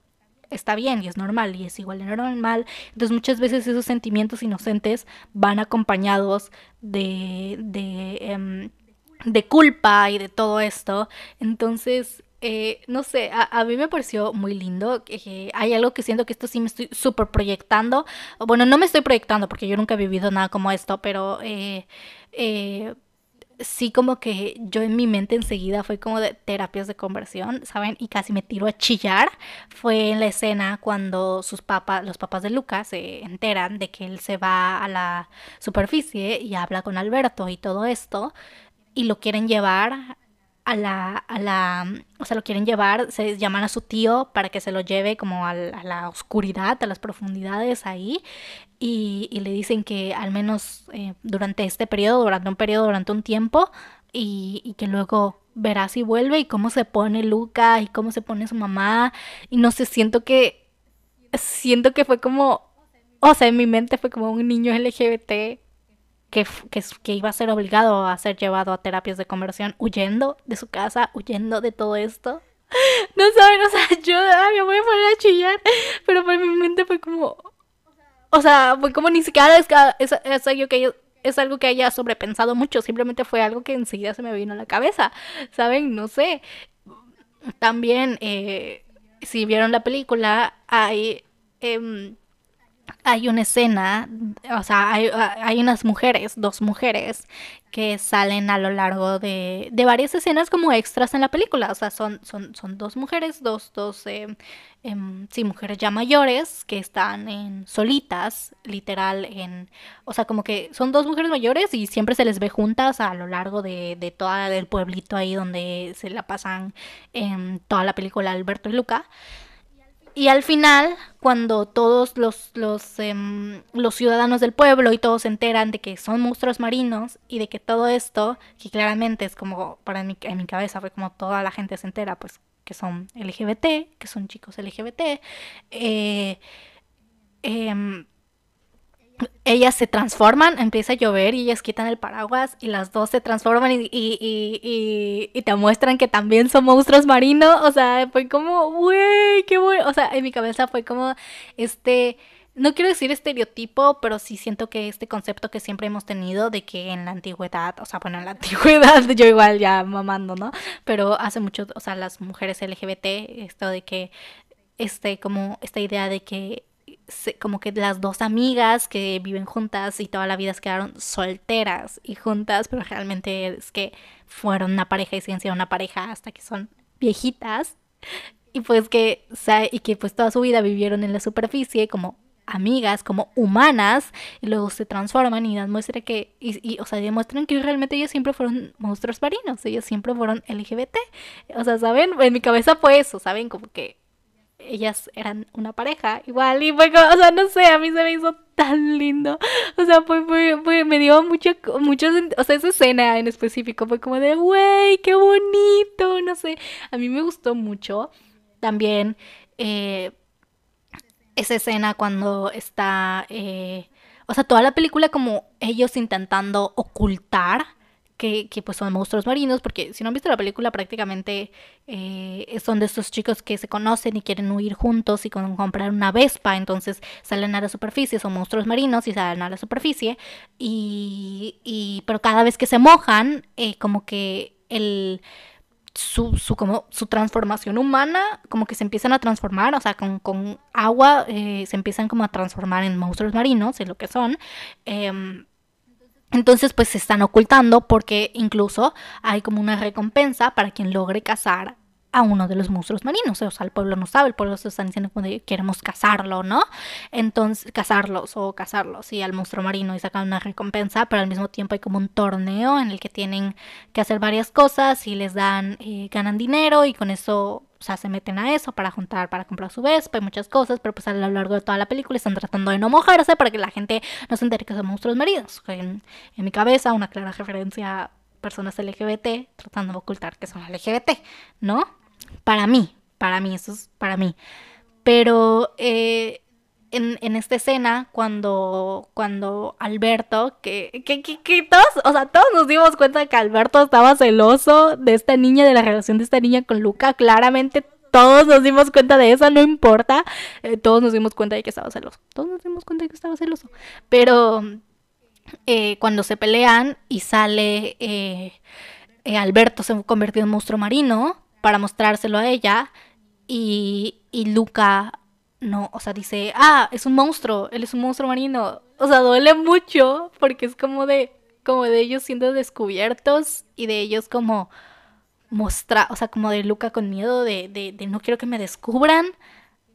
está bien y es normal y es igual de normal. Entonces muchas veces esos sentimientos inocentes van acompañados de, de, em, de culpa y de todo esto. Entonces, eh, no sé, a, mí me pareció muy lindo. Eh, hay algo que siento que esto sí me estoy súper proyectando. Bueno, no me estoy proyectando porque yo nunca he vivido nada como esto, pero... Eh, sí como que yo en mi mente enseguida fue como de terapias de conversión, ¿saben? Y casi me tiro a chillar. Fue en la escena cuando sus papás, los papás de Lucas se enteran de que él se va a la superficie y habla con Alberto y todo esto y lo quieren llevar a la, a la, o sea, lo quieren llevar, se llaman a su tío para que se lo lleve como a, la oscuridad, a las profundidades ahí, y, y le dicen que al menos eh, durante este periodo, durante un periodo, durante un tiempo, y, y, que luego verá si vuelve y cómo se pone Luca y cómo se pone su mamá, y no sé, siento que, siento que fue como, o sea, en mi mente fue como un niño LGBT que, que, iba a ser obligado a ser llevado a terapias de conversión huyendo de su casa, huyendo de todo esto. [laughs] No saben, o sea, yo me voy a poner a chillar, pero por mi mente fue como, o sea, fue como ni siquiera es, es, algo que es algo que haya sobrepensado mucho, simplemente fue algo que enseguida se me vino a la cabeza, ¿saben? No sé. También, eh, si vieron la película, hay... Em, hay una escena, o sea, hay, hay, unas mujeres, dos mujeres, que salen a lo largo de, de, varias escenas como extras en la película. O sea, son, son, son dos mujeres, dos, dos, eh, eh, sí, mujeres ya mayores que están en solitas, literal, en, o sea, como que son dos mujeres mayores y siempre se les ve juntas a lo largo de, de todo el pueblito ahí donde se la pasan en toda la película Alberto y Luca. Y al final, cuando todos los, los, em, los, ciudadanos del pueblo y todos se enteran de que son monstruos marinos y de que todo esto, que claramente es como, para mí, en mi cabeza fue como toda la gente se entera, pues que son LGBT, que son chicos LGBT, eh, eh, ellas se transforman, empieza a llover y ellas quitan el paraguas y las dos se transforman y, y, y, te muestran que también son monstruos marinos. O sea, fue como, güey, qué bueno. O sea, en mi cabeza fue como este, no quiero decir estereotipo, pero sí siento que este concepto que siempre hemos tenido de que en la antigüedad, o sea, bueno, en la [laughs] antigüedad yo igual ya mamando, ¿no? Pero hace mucho, o sea, las mujeres LGBT, esto de que, este, como esta idea de que como que las dos amigas que viven juntas y toda la vida se quedaron solteras y juntas, pero realmente es que fueron una pareja y siguen siendo una pareja hasta que son viejitas. Y pues que, y que pues toda su vida vivieron en la superficie como amigas, como humanas, y luego se transforman y muestra que, y, y, o sea, demuestran que realmente ellas siempre fueron monstruos marinos, ellas siempre fueron LGBT. O sea, ¿saben? En mi cabeza fue eso, ¿saben? Como que ellas eran una pareja igual y fue como, o sea, no sé, a mí se me hizo tan lindo, o sea, fue, fue, me dio mucho, mucho, o sea, esa escena en específico fue como de, güey, qué bonito, no sé, a mí me gustó mucho también eh, esa escena cuando está, eh, o sea, toda la película como ellos intentando ocultar que, que, pues son monstruos marinos, porque si no han visto la película prácticamente eh, son de estos chicos que se conocen y quieren huir juntos y con, comprar una Vespa, entonces salen a la superficie, son monstruos marinos y salen a la superficie, y, y pero cada vez que se mojan, eh, como que el... Su, su, como, su transformación humana, como que se empiezan a transformar, o sea, con, con agua eh, se empiezan como a transformar en monstruos marinos, en lo que son. Eh, entonces pues se están ocultando porque incluso hay como una recompensa para quien logre cazar a uno de los monstruos marinos. O sea, el pueblo no sabe, el pueblo se está diciendo como queremos cazarlo, ¿no? Entonces, cazarlos o cazarlos, y al monstruo marino y sacan una recompensa, pero al mismo tiempo hay como un torneo en el que tienen que hacer varias cosas y les dan, eh, ganan dinero y con eso o sea, se meten a eso para juntar, para comprar su Vespa y muchas cosas, pero pues a lo largo de toda la película están tratando de no mojarse para que la gente no se entere que son monstruos marinos. En, en mi cabeza, una clara referencia a personas LGBT tratando de ocultar que son LGBT, ¿no? Para mí, para mí, eso es para mí. Pero eh, en, esta escena, cuando, cuando Alberto, que, que, que, todos, o sea, todos nos dimos cuenta de que Alberto estaba celoso de esta niña, de la relación de esta niña con Luca, claramente todos nos dimos cuenta de eso, no importa, eh, todos nos dimos cuenta de que estaba celoso, todos nos dimos cuenta de que estaba celoso, pero eh, cuando se pelean y sale eh, Alberto se convirtió en monstruo marino, para mostrárselo a ella y, y Luca no, o sea, dice, ah, es un monstruo, él es un monstruo marino. O sea, duele mucho porque es como de, como de ellos siendo descubiertos y de ellos como mostrar, o sea, como de Luca con miedo de, de, de, no quiero que me descubran.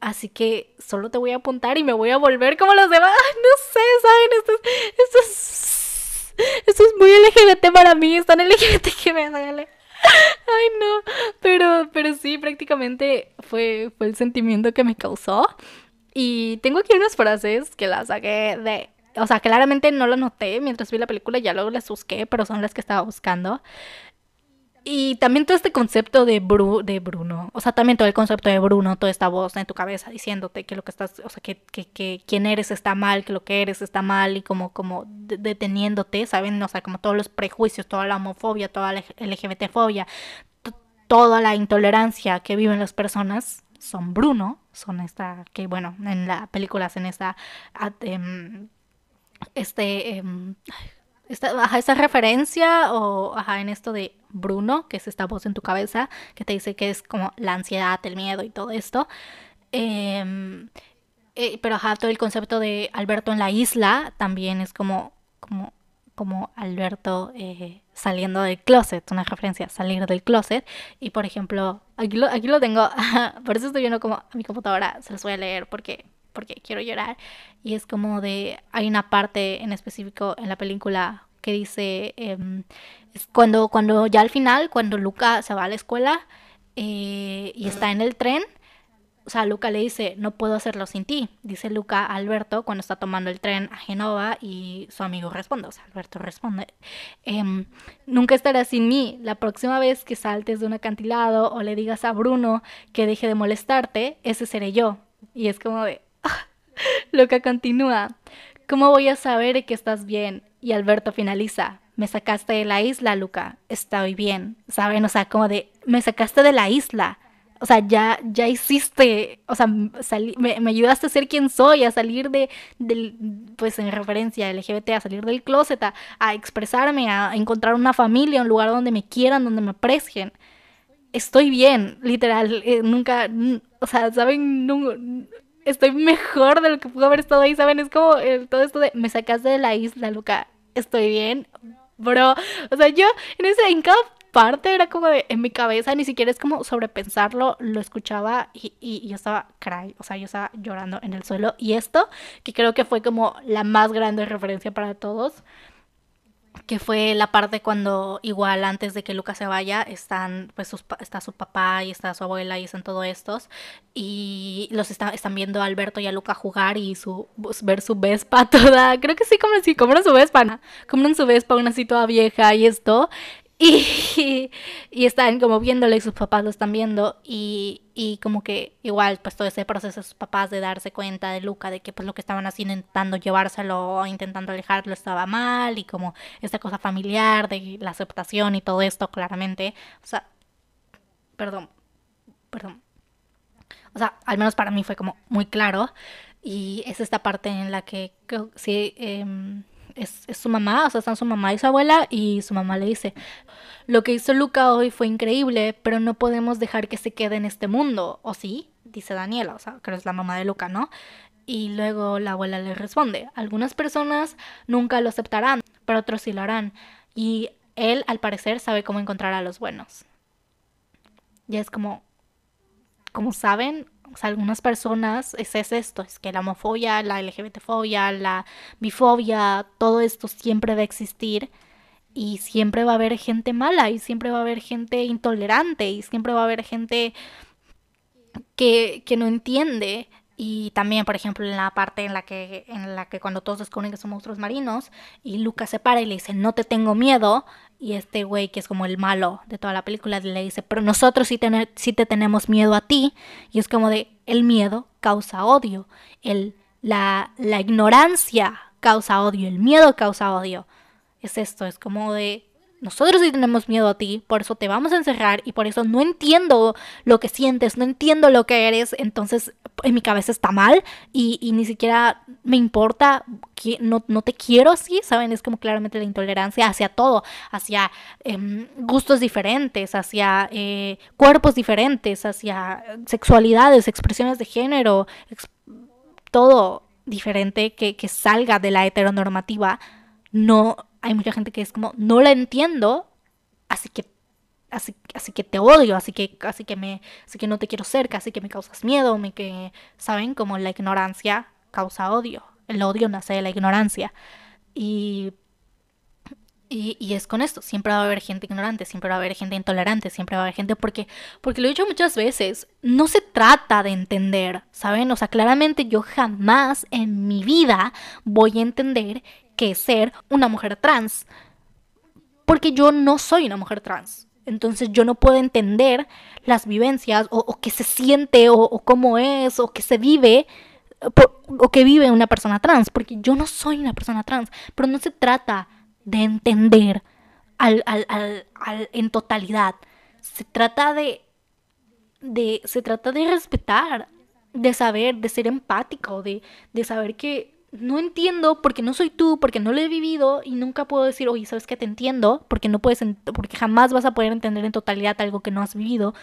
Así que solo te voy a apuntar y me voy a volver como los demás. no sé, ¿saben? Esto es, esto es, esto es muy LGBT para mí. Es tan LGBT que me duele. Ay, no. Pero, pero sí, prácticamente fue, fue el sentimiento que me causó. Y tengo aquí unas frases que las saqué de. O sea, claramente no lo noté mientras vi la película, ya luego las busqué, pero son las que estaba buscando. Y también todo este concepto de, Bru de Bruno, o sea, también todo el concepto de Bruno, toda esta voz en tu cabeza diciéndote que lo que estás, o sea, que, que, que quién eres está mal, que lo que eres está mal y como, como deteniéndote, ¿saben? O sea, como todos los prejuicios, toda la homofobia, toda la LGBTfobia, toda la intolerancia que viven las personas son Bruno, son esta, que bueno, en la película hacen esta, um, este, um, esta, esa referencia o ajá, en esto de Bruno, que es esta voz en tu cabeza que te dice que es como la ansiedad, el miedo y todo esto. Eh, eh, pero ajá, todo el concepto de Alberto en la isla también es como, como, como Alberto eh, saliendo del closet, una referencia, salir del closet. Y por ejemplo, aquí lo, aquí lo tengo, [laughs] por eso estoy viendo como a mi computadora, se los voy a leer porque, porque quiero llorar. Y es como de, hay una parte en específico en la película que dice, es cuando, cuando ya al final, cuando Luca se va a la escuela eh, y está en el tren, o sea, Luca le dice, no puedo hacerlo sin ti, dice Luca a Alberto cuando está tomando el tren a Genova y su amigo responde, o sea, Alberto responde, em, nunca estarás sin mí, la próxima vez que saltes de un acantilado o le digas a Bruno que deje de molestarte, ese seré yo. Y es como de, [laughs] Luca continúa, ¿cómo voy a saber que estás bien? Y Alberto finaliza, me sacaste de la isla, Luca, estoy bien, ¿saben? O sea, como de, me sacaste de la isla o sea, ya, ya hiciste, o sea, me, ayudaste a ser quien soy, a salir de, del, pues en referencia LGBT, a salir del closet, a, expresarme, a encontrar una familia, un lugar donde me quieran, donde me aprecien. Estoy bien, literal, eh, nunca, o sea, ¿saben? Estoy mejor de lo que pudo haber estado ahí, ¿saben? Es como eh, todo esto de, me sacaste de la isla, Luca, estoy bien, bro. O sea, yo en ese, en cada parte era como de, en mi cabeza, ni siquiera es como sobrepensarlo, lo escuchaba y, y, yo estaba cry, o sea, yo estaba llorando en el suelo. Y esto, que creo que fue como la más grande referencia para todos, que fue la parte cuando igual antes de que Lucas se vaya están pues está su papá y está su abuela y están todos estos y los está, están viendo Alberto y a Luca jugar y su pues, ver su Vespa [laughs] toda creo que sí como sí como su Vespa ¿no? en su Vespa una así toda vieja y esto [laughs] y, y están como viéndole y sus papás lo están viendo y, y, como que igual pues todo ese proceso de sus papás de darse cuenta de Luca de que pues lo que estaban haciendo intentando llevárselo o intentando alejarlo estaba mal y como esta cosa familiar de la aceptación y todo esto claramente. O sea perdón perdón. O sea al menos para mí fue como muy claro y es esta parte en la que sí eh, es, su mamá, o sea, están su mamá y su abuela y su mamá le dice, lo que hizo Luca hoy fue increíble, pero no podemos dejar que se quede en este mundo, ¿o sí? Dice Daniela, o sea, que es la mamá de Luca, ¿no? Y luego la abuela le responde, algunas personas nunca lo aceptarán, pero otros sí lo harán. Y él, al parecer, sabe cómo encontrar a los buenos. Y es como, como saben, o sea, algunas personas es, es esto, es que la homofobia, la LGBTfobia, la bifobia, todo esto siempre va a existir y siempre va a haber gente mala y siempre va a haber gente intolerante y siempre va a haber gente que, que no entiende. Y también, por ejemplo, en la parte en la que, en la que cuando todos descubren que son monstruos marinos, y Lucas se para y le dice, no te tengo miedo, y este güey, que es como el malo de toda la película, le dice, pero nosotros sí, te tenemos miedo a ti, y es como de, el miedo causa odio, el, la, la ignorancia causa odio, el miedo causa odio. Es esto, es como de, nosotros sí tenemos miedo a ti, por eso te vamos a encerrar y por eso no entiendo lo que sientes, no entiendo lo que eres, entonces en mi cabeza está mal y, ni siquiera me importa, que no, te quiero así, ¿saben? Es como claramente la intolerancia hacia todo, hacia em, gustos diferentes, hacia eh, cuerpos diferentes, hacia sexualidades, expresiones de género, todo diferente que salga de la heteronormativa, no hay mucha gente que es como, no la entiendo, así que, así, así que te odio, así que, así que me, así que no te quiero cerca, así que me causas miedo, me que, ¿saben? Como la ignorancia causa odio. El odio nace de la ignorancia. Y y, y, es con esto, siempre va a haber gente ignorante, siempre va a haber gente intolerante, siempre va a haber gente porque, porque lo he dicho muchas veces, no se trata de entender, ¿saben? O sea, claramente yo jamás en mi vida voy a entender que ser una mujer trans. Porque yo no soy una mujer trans. Entonces yo no puedo entender las vivencias o, qué se siente o, cómo es o qué se vive o que vive una persona trans. Porque yo no soy una persona trans. Pero no se trata de entender al, en totalidad. Se trata de, de, se trata de respetar, de saber, de ser empático, de, de saber que no entiendo porque no soy tú, porque no lo he vivido y nunca puedo decir, oye, ¿sabes que Te entiendo, porque no puedes, porque jamás vas a poder entender en totalidad algo que no has vivido.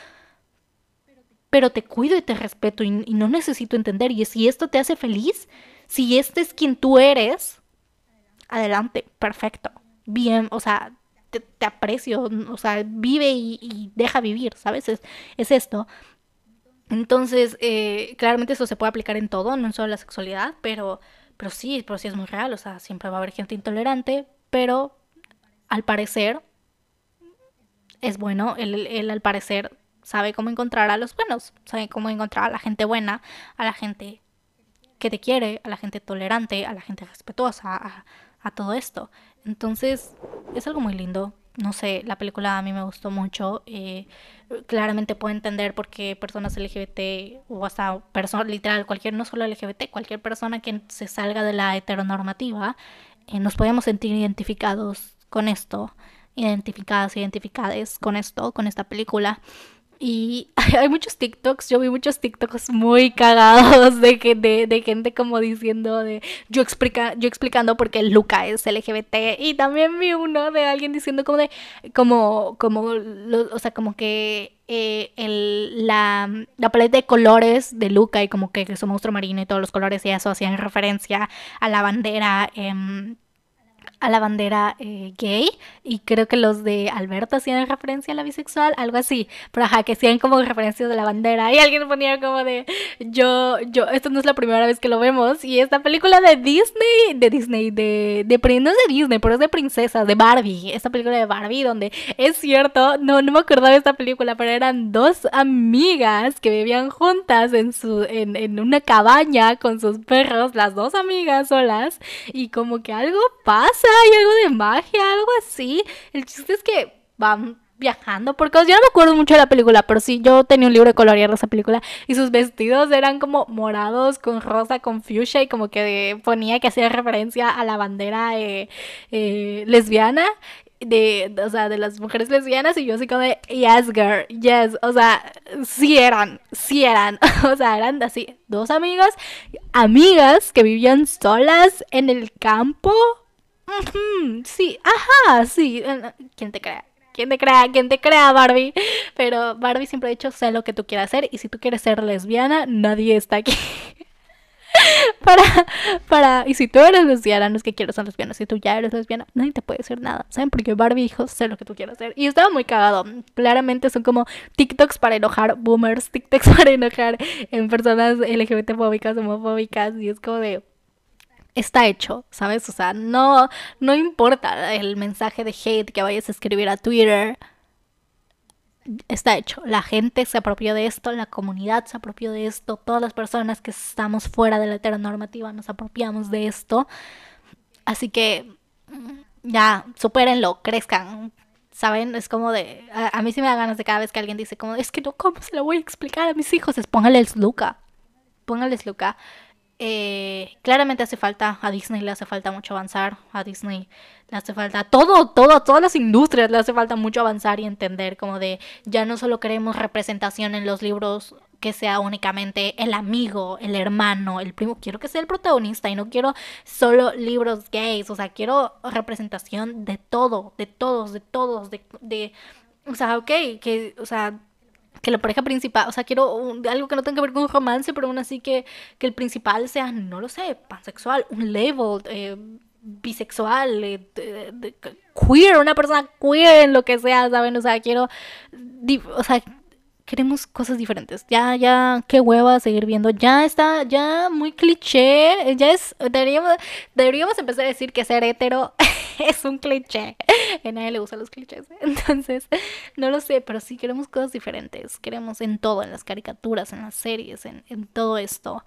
pero te cuido y te respeto y, no necesito entender. Y si esto te hace feliz, si este es quien tú eres, adelante, perfecto, bien, o sea, te, aprecio, o sea, vive y, deja vivir, ¿sabes? Es, es esto. Entonces, eh, claramente eso se puede aplicar en todo, no en solo la sexualidad, pero, pero sí, pero sí es muy real, o sea, siempre va a haber gente intolerante, pero al parecer es bueno, él, él al parecer sabe cómo encontrar a los buenos, sabe cómo encontrar a la gente buena, a la gente que te quiere, a la gente tolerante, a la gente respetuosa, a, a todo esto. Entonces, es algo muy lindo no sé, la película a mí me gustó mucho. Eh, claramente puedo entender por qué personas LGBT o hasta personas, literal, cualquier, no solo LGBT, cualquier persona que se salga de la heteronormativa, eh, nos podemos sentir identificados con esto, identificadas, identificadas con esto, con esta película. Y [laughs] hay muchos TikToks, yo vi muchos TikToks muy cagados de, de, de gente como diciendo de yo explica, yo explicando por qué Luca es LGBT y también vi uno de alguien diciendo como de como como o sea, como que eh, el, la, la paleta de colores de Luca y como que su monstruo marino y todos los colores y eso hacían referencia a la bandera eh, a la bandera eh, gay y creo que los de Alberto hacían referencia a la bisexual, algo así, pero ajá, que hacían como referencias de la bandera y alguien ponía como de yo, yo, esto no es la primera vez que lo vemos y esta película de Disney, de Disney, de, de no es de Disney, pero es de princesa, de Barbie, esta película de Barbie donde es cierto, no, no me acordaba de esta película, pero eran dos amigas que vivían juntas en su, en, en una cabaña con sus perros, las dos amigas solas y como que algo pasa hay algo de magia, algo así. El chiste es que van viajando por cosas. Yo no me acuerdo mucho de la película, pero sí, yo tenía un libro de colorear de esa película y sus vestidos eran como morados con rosa, con fuchsia y como que ponía que hacía referencia a la bandera eh, eh, lesbiana. De, o sea, de las mujeres lesbianas y yo así como de, yes, girl, yes, o sea, sí eran, sí eran, [laughs] o sea, eran así, dos amigas, amigas que vivían solas en el campo, sí, ajá, sí. Eh, ¿Quién te crea? ¿Quién te crea? ¿Quién te crea, Barbie? Pero Barbie siempre ha dicho, sé lo que tú quieras hacer y si tú quieres ser lesbiana, nadie está aquí. [laughs] para, para, y si tú eres lesbiana, no es que quieras ser lesbiana, si tú ya eres lesbiana, nadie te puede decir nada, ¿saben? Porque Barbie dijo, sé lo que tú quieras hacer. Y estaba muy cagado. Claramente son como TikToks para enojar boomers, TikToks [laughs] para enojar en personas LGBT fóbicas, homofóbicas, y es como de está hecho, ¿sabes? O sea, no, no importa el mensaje de hate que vayas a escribir a Twitter. Está hecho. La gente se apropió de esto, la comunidad se apropió de esto, todas las personas que estamos fuera de la heteronormativa nos apropiamos de esto. Así que mm, ya, supérenlo, crezcan. ¿Saben? Es como de. A, mí sí me da ganas de cada vez que alguien dice, como, es que no, ¿cómo se lo voy a explicar a mis hijos? Es póngales Luca. Póngales Luca. Eh, claramente hace falta, a Disney le hace falta mucho avanzar, a Disney le hace falta, todo, todo, todas las industrias le hace falta mucho avanzar y entender como de ya no solo queremos representación en los libros que sea únicamente el amigo, el hermano, el primo, quiero que sea el protagonista y no quiero solo libros gays, o sea, quiero representación de todo, de todos, de todos, de, de o sea, ok, que, o sea, que la pareja principal, o sea, quiero algo que no tenga que ver con un romance, pero aún así que, que el principal sea, no lo sé, pansexual, un level, eh, bisexual, eh, queer, una persona queer en lo que sea, ¿saben? O sea, quiero, o sea, queremos cosas diferentes. Ya, ya, qué hueva seguir viendo. Ya está, ya muy cliché. Ya es, deberíamos, deberíamos empezar a decir que ser hetero [laughs] [laughs] es un cliché. A nadie le gustan los clichés. [laughs] Entonces, no lo sé, pero sí queremos cosas diferentes. Queremos en todo, en las caricaturas, en las series, en, en todo esto.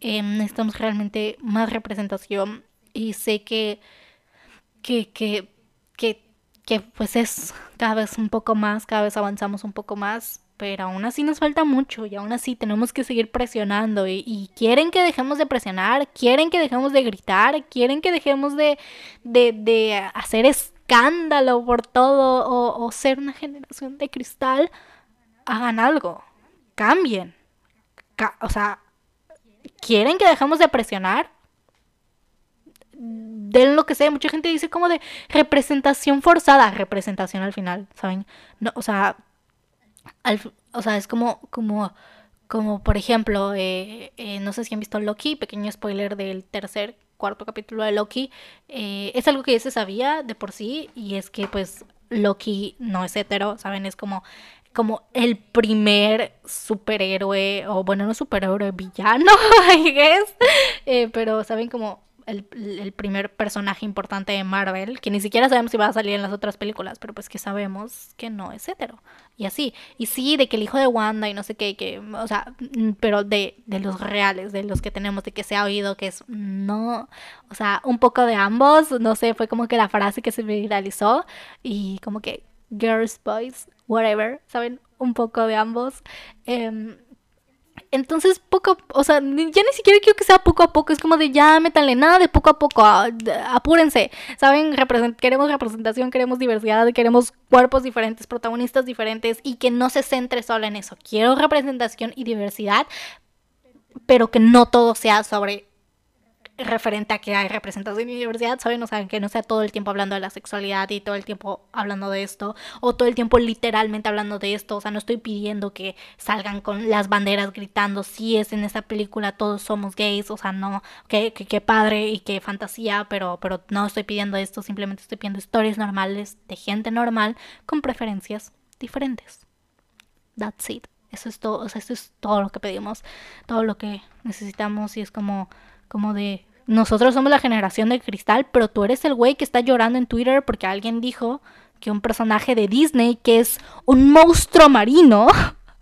Em, necesitamos realmente más representación. Y sé que, que, que, que, que pues es cada vez un poco más, cada vez avanzamos un poco más pero aún así nos falta mucho y aún así tenemos que seguir presionando y, quieren que dejemos de presionar, quieren que dejemos de gritar, quieren que dejemos de, de, hacer escándalo por todo o, ser una generación de cristal, hagan algo, cambien. o sea, quieren que dejemos de presionar, den lo que sea. Mucha gente dice como de representación forzada, representación al final, ¿saben? No, o sea, o sea, es como, como, como por ejemplo, eh, eh, no sé si han visto Loki, pequeño spoiler del tercer, cuarto capítulo de Loki, eh, es algo que ya se sabía de por sí y es que pues Loki no es hetero, ¿saben? Es como como el primer superhéroe, o bueno, no superhéroe, villano, [laughs] I guess, pero saben como el, primer personaje importante de Marvel, que ni siquiera sabemos si va a salir en las otras películas, pero pues que sabemos que no es hetero. Y así. Y sí, de que el hijo de Wanda y no sé qué, que, o sea, mm, pero de, de los reales, de los que tenemos, de que se ha oído que es no, o sea, un poco de ambos, no sé, fue como que la frase que se viralizó y como que girls, boys, whatever, ¿saben? Un poco de ambos. Eh, entonces, poco, o sea, ya ni siquiera quiero que sea poco a poco, es como de ya métanle nada de poco a poco, apúrense, ¿saben? queremos representación, queremos diversidad, queremos cuerpos diferentes, protagonistas diferentes y que no se centre solo en eso. Quiero representación y diversidad, pero que no todo sea sobre referente a que hay representación y diversidad, ¿saben? O sea, que no sea todo el tiempo hablando de la sexualidad y todo el tiempo hablando de esto, o todo el tiempo literalmente hablando de esto, o sea, no estoy pidiendo que salgan con las banderas gritando, si es en esta película todos somos gays, o sea, no, que, que, padre y qué fantasía, pero, pero no estoy pidiendo esto, simplemente estoy pidiendo historias normales de gente normal con preferencias diferentes. That's it. Eso es todo, o sea, eso es todo lo que pedimos, todo lo que necesitamos y es como como de, nosotros somos la generación de cristal, pero tú eres el güey que está llorando en Twitter porque alguien dijo que un personaje de Disney que es un monstruo marino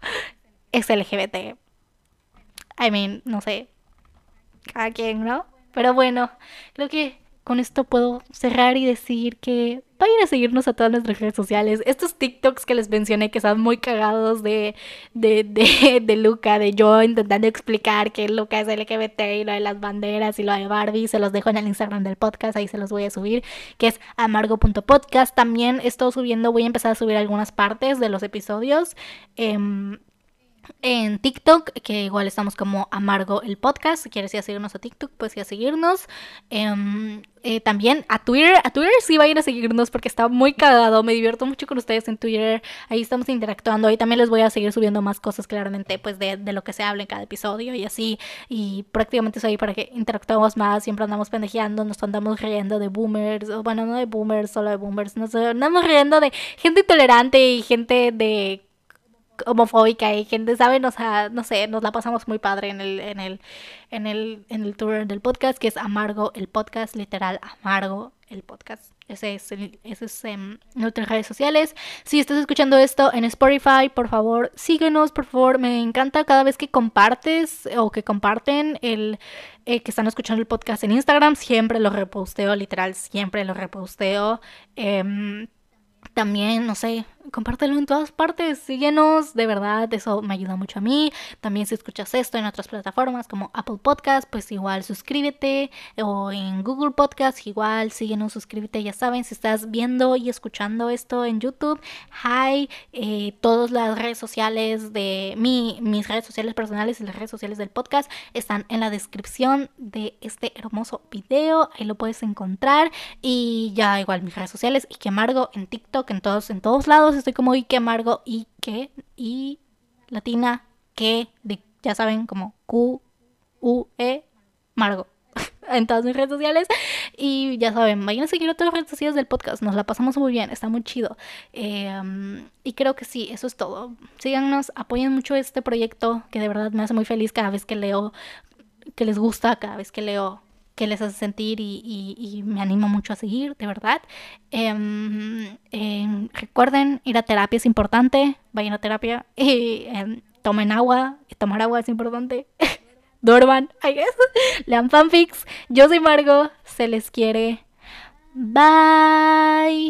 [laughs] es LGBT. I mean, no sé. Cada quien, ¿no? Pero bueno, creo que con esto puedo cerrar y decir que vayan a seguirnos a todas nuestras redes sociales. Estos TikToks que les mencioné que están muy cagados de, de, de, [laughs] de Luca, de yo intentando explicar que Luca es LGBT y lo de las banderas y lo de Barbie, se los dejo en el Instagram del podcast, ahí se los voy a subir, que es amargo.podcast. También estoy subiendo, voy a empezar a subir algunas partes de los episodios. Eh, en TikTok, que igual estamos como Amargo el podcast. Si quieres ir a seguirnos a TikTok, pues ir a seguirnos. Em, eh, también a Twitter. A Twitter sí vayan a seguirnos porque está muy cagado. Me divierto mucho con ustedes en Twitter. Ahí estamos interactuando. Ahí también les voy a seguir subiendo más cosas, claramente, pues de, de lo que se habla en cada episodio y así. Y prácticamente soy para que interactuemos más. Siempre andamos pendejeando, nos andamos riendo de boomers. Bueno, no de boomers, solo de boomers. Nos andamos riendo de gente intolerante y gente de homofóbica y gente, ¿saben? O sea, no sé, nos la pasamos muy padre en el, en el, en el, en el tour del podcast, que es Amargo el podcast, literal, Amargo el podcast. Ese es, ese es en nuestras redes sociales. Si estás escuchando esto en Spotify, por favor, síguenos, por favor. Me encanta cada vez que compartes o que comparten el eh, que están escuchando el podcast en Instagram. Siempre lo reposteo, literal, siempre lo reposteo. Eh, también, no sé, compártelo en todas partes, síguenos, de verdad, eso me ayuda mucho a mí. También si escuchas esto en otras plataformas como Apple Podcast, pues igual suscríbete o en Google Podcast, igual síguenos, suscríbete, ya saben, si estás viendo y escuchando esto en YouTube, hi, eh, todas las redes sociales de mi, mis redes sociales personales y las redes sociales del podcast están en la descripción de este hermoso video, ahí lo puedes encontrar y ya igual mis redes sociales y que amargo en TikTok en todos, en todos lados estoy como Ike Amargo, que y latina, que, de, ya saben, como Q, U, E, Margo. [laughs] en todas mis redes sociales. Y ya saben, vayan a seguir otras redes sociales del podcast. Nos la pasamos muy bien, está muy chido. Em, y creo que sí, eso es todo. Síganos, apoyen mucho este proyecto que de verdad me hace muy feliz cada vez que leo, que les gusta, cada vez que leo que les hace sentir y, me animo mucho a seguir, de verdad. Em, em, recuerden, ir a terapia es importante, vayan a terapia, [laughs] y, em, tomen agua, tomar agua es importante. [laughs] Duerman, I guess. [laughs] Lean fanfics. Yo soy Margo, se les quiere. Bye.